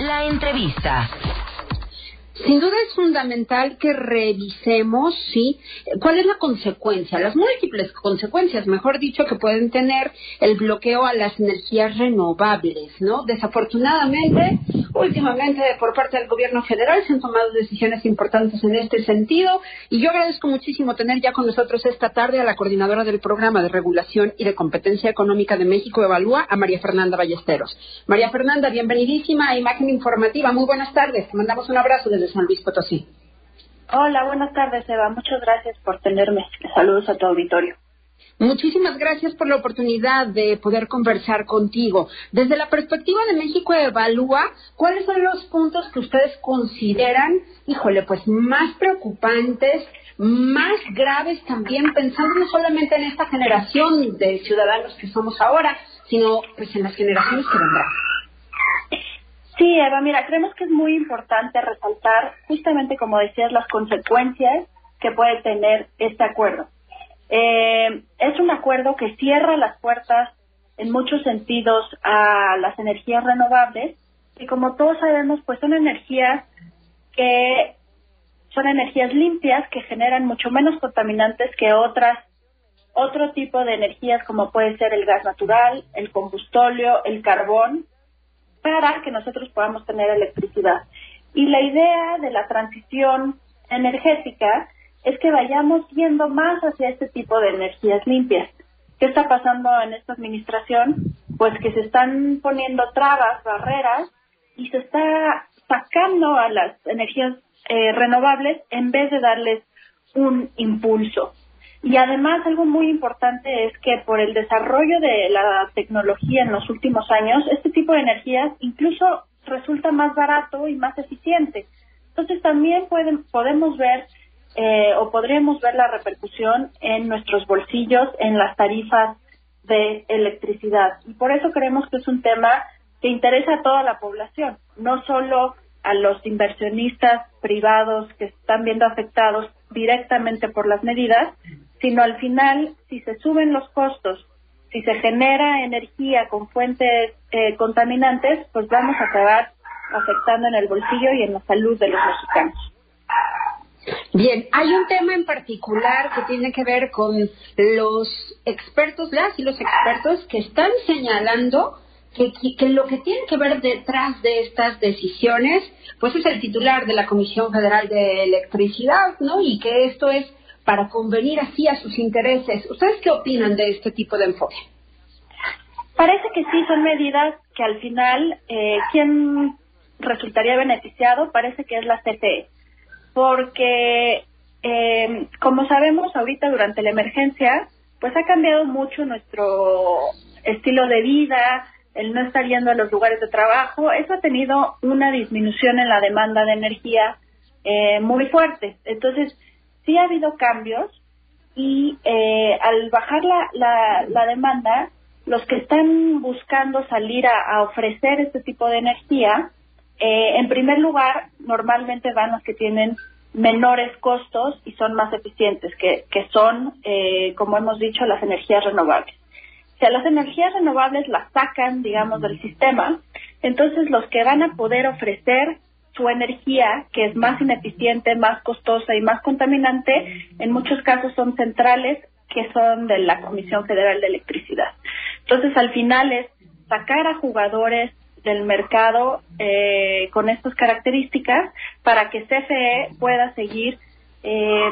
La entrevista. Sin duda es fundamental que revisemos, ¿sí? ¿Cuál es la consecuencia? Las múltiples consecuencias, mejor dicho, que pueden tener el bloqueo a las energías renovables, ¿no? Desafortunadamente, últimamente por parte del gobierno federal se han tomado decisiones importantes en este sentido y yo agradezco muchísimo tener ya con nosotros esta tarde a la coordinadora del programa de regulación y de competencia económica de México Evalúa, a María Fernanda Ballesteros. María Fernanda, bienvenidísima a Imagen Informativa. Muy buenas tardes. Te mandamos un abrazo desde San Luis Potosí. Hola, buenas tardes, Eva. Muchas gracias por tenerme. Saludos a tu auditorio. Muchísimas gracias por la oportunidad de poder conversar contigo. Desde la perspectiva de México Evalúa, ¿cuáles son los puntos que ustedes consideran, híjole, pues más preocupantes, más graves también, pensando no solamente en esta generación de ciudadanos que somos ahora, sino pues en las generaciones que vendrán? Sí, Eva, mira, creemos que es muy importante resaltar justamente, como decías, las consecuencias que puede tener este acuerdo. Eh, es un acuerdo que cierra las puertas en muchos sentidos a las energías renovables y como todos sabemos, pues son energías que son energías limpias que generan mucho menos contaminantes que otras otro tipo de energías como puede ser el gas natural, el combustóleo, el carbón para que nosotros podamos tener electricidad. Y la idea de la transición energética es que vayamos yendo más hacia este tipo de energías limpias. ¿Qué está pasando en esta administración? Pues que se están poniendo trabas, barreras y se está sacando a las energías eh, renovables en vez de darles un impulso. Y además algo muy importante es que por el desarrollo de la tecnología en los últimos años, este tipo de energías incluso resulta más barato y más eficiente. Entonces también pueden, podemos ver eh, o podríamos ver la repercusión en nuestros bolsillos, en las tarifas de electricidad. Y por eso creemos que es un tema que interesa a toda la población, no solo a los inversionistas privados que están viendo afectados directamente por las medidas, sino al final, si se suben los costos, si se genera energía con fuentes eh, contaminantes, pues vamos a acabar afectando en el bolsillo y en la salud de los mexicanos. Bien, hay un tema en particular que tiene que ver con los expertos, las y los expertos que están señalando que, que, lo que tiene que ver detrás de estas decisiones, pues es el titular de la Comisión Federal de Electricidad, ¿no? Y que esto es para convenir así a sus intereses. ¿Ustedes qué opinan de este tipo de enfoque? Parece que sí, son medidas que al final, eh, ¿quién resultaría beneficiado? Parece que es la CFE, porque eh, como sabemos ahorita durante la emergencia, pues ha cambiado mucho nuestro estilo de vida, el no estar yendo a los lugares de trabajo, eso ha tenido una disminución en la demanda de energía eh, muy fuerte. Entonces, sí ha habido cambios y eh, al bajar la, la, demanda, los que están buscando salir a, ofrecer este tipo de energía, eh, en primer lugar, normalmente van los que tienen menores costos y son más eficientes, que, que son, eh, como hemos dicho, las energías renovables. Si a las energías renovables las sacan, digamos, del sistema, entonces los que van a poder ofrecer su energía, que es más ineficiente, más costosa y más contaminante, en muchos casos son centrales que son de la Comisión Federal de Electricidad. Entonces, al final es sacar a jugadores del mercado eh, con estas características para que CFE pueda seguir eh,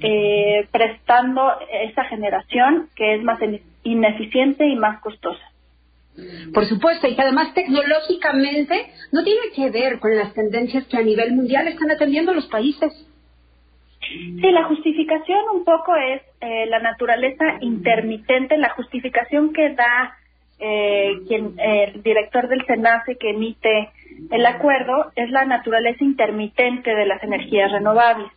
eh, prestando esa generación que es más ineficiente y más costosa. Por supuesto, y que además tecnológicamente no tiene que ver con las tendencias que a nivel mundial están atendiendo los países. Sí, la justificación un poco es eh, la naturaleza intermitente, la justificación que da eh, quien, el director del SENACE que emite el acuerdo es la naturaleza intermitente de las energías renovables.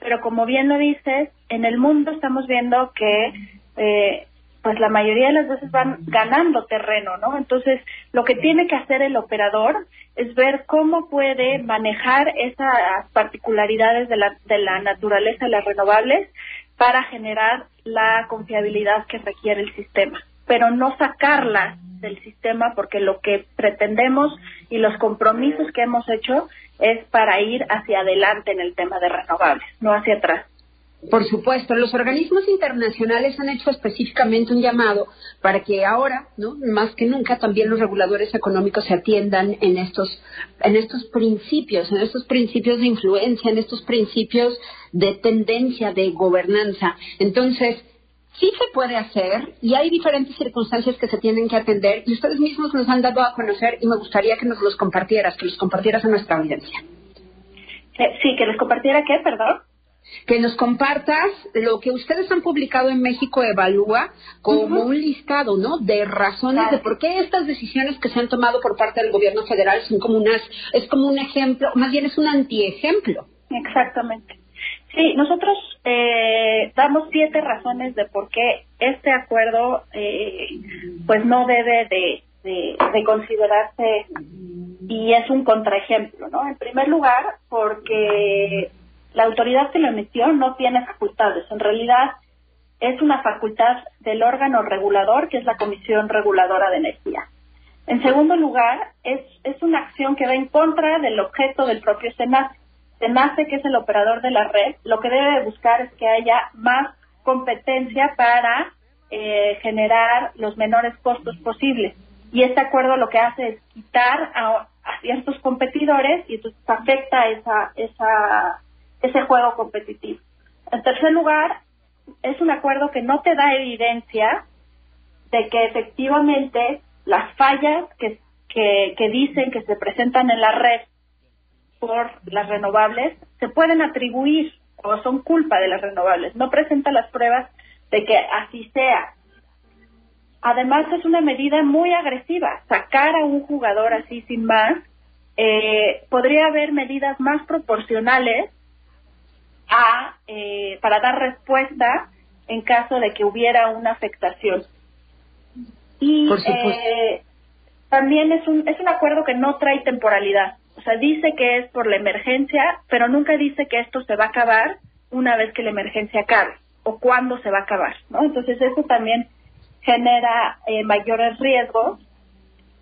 Pero como bien lo dices, en el mundo estamos viendo que eh, pues la mayoría de las veces van ganando terreno, ¿no? Entonces, lo que tiene que hacer el operador es ver cómo puede manejar esas particularidades de la, de la naturaleza de las renovables para generar la confiabilidad que requiere el sistema, pero no sacarlas del sistema porque lo que pretendemos y los compromisos que hemos hecho es para ir hacia adelante en el tema de renovables, no hacia atrás. Por supuesto, los organismos internacionales han hecho específicamente un llamado para que ahora, ¿no? más que nunca, también los reguladores económicos se atiendan en estos, en estos principios, en estos principios de influencia, en estos principios de tendencia de gobernanza. Entonces, sí se puede hacer y hay diferentes circunstancias que se tienen que atender y ustedes mismos nos han dado a conocer y me gustaría que nos los compartieras, que los compartieras a nuestra audiencia. Eh, sí, que les compartiera qué, perdón que nos compartas lo que ustedes han publicado en México Evalúa como un listado, ¿no? De razones de por qué estas decisiones que se han tomado por parte del gobierno federal son como unas, es como un ejemplo, más bien es un antiejemplo. Exactamente. Sí, nosotros eh, damos siete razones de por qué este acuerdo, eh, pues no debe de, de considerarse y es un contraejemplo, ¿no? En primer lugar, porque la autoridad que lo emitió no tiene facultades. En realidad es una facultad del órgano regulador, que es la Comisión Reguladora de Energía. En segundo lugar, es, es una acción que va en contra del objeto del propio SENACE. SENACE, que es el operador de la red, lo que debe buscar es que haya más competencia para eh, generar los menores costos posibles. Y este acuerdo lo que hace es quitar a, a ciertos competidores y entonces afecta esa, esa ese juego competitivo. En tercer lugar, es un acuerdo que no te da evidencia de que efectivamente las fallas que, dicen que se presentan en la red por las renovables se pueden atribuir o son culpa de las renovables. No presenta las pruebas de que así sea. Además es una medida muy agresiva. Sacar a un jugador así sin más, eh, podría haber medidas más proporcionales a, eh, para dar respuesta en caso de que hubiera una afectación. Y eh, también es un, es un acuerdo que no trae temporalidad. O sea, dice que es por la emergencia, pero nunca dice que esto se va a acabar una vez que la emergencia acabe o cuándo se va a acabar, ¿no? Entonces eso también genera eh, mayores riesgos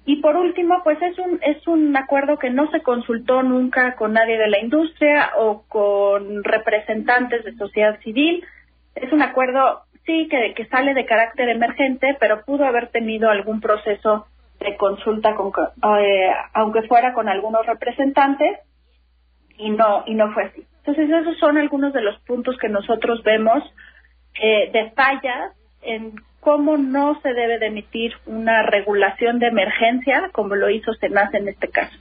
y por último, pues es un, es un acuerdo que no se consultó nunca con nadie de la industria o con representantes de sociedad civil. Es un acuerdo, sí, que, que sale de carácter emergente, pero pudo haber tenido algún proceso de consulta, con, eh, aunque fuera con algunos representantes, y no, y no fue así. Entonces, esos son algunos de los puntos que nosotros vemos eh, de fallas en cómo no se debe de emitir una regulación de emergencia como lo hizo SENAS en este caso.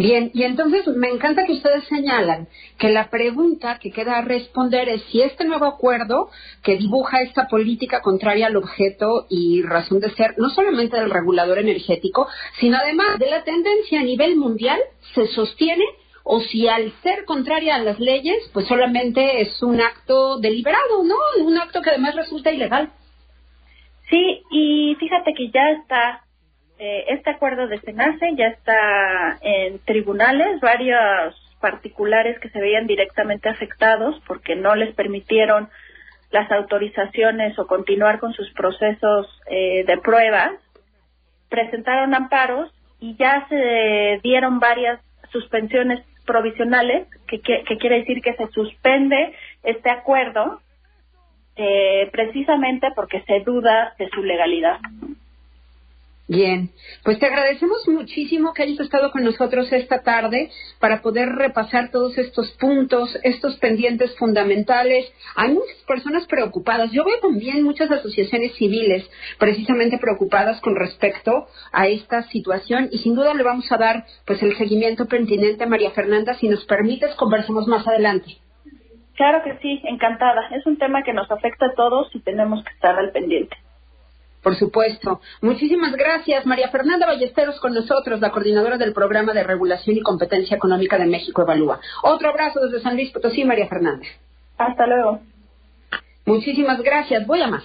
Bien, y entonces me encanta que ustedes señalan que la pregunta que queda a responder es si este nuevo acuerdo que dibuja esta política contraria al objeto y razón de ser, no solamente del regulador energético, sino además de la tendencia a nivel mundial, se sostiene o si al ser contraria a las leyes, pues solamente es un acto deliberado, ¿no? Un acto que además resulta ilegal. Sí, y fíjate que ya está, eh, este acuerdo de SENACE ya está en tribunales, varios particulares que se veían directamente afectados porque no les permitieron las autorizaciones o continuar con sus procesos eh, de pruebas, presentaron amparos y ya se dieron varias suspensiones provisionales, que, que, quiere decir que se suspende este acuerdo eh, precisamente porque se duda de su legalidad. Bien, pues te agradecemos muchísimo que hayas estado con nosotros esta tarde para poder repasar todos estos puntos, estos pendientes fundamentales. Hay muchas personas preocupadas. Yo veo también muchas asociaciones civiles precisamente preocupadas con respecto a esta situación y sin duda le vamos a dar pues el seguimiento pertinente a María Fernanda. Si nos permites, conversemos más adelante. Claro que sí, encantada. Es un tema que nos afecta a todos y tenemos que estar al pendiente. Por supuesto. Muchísimas gracias, María Fernanda Ballesteros, con nosotros, la coordinadora del Programa de Regulación y Competencia Económica de México Evalúa. Otro abrazo desde San Luis Potosí, María Fernanda. Hasta luego. Muchísimas gracias. Voy a más.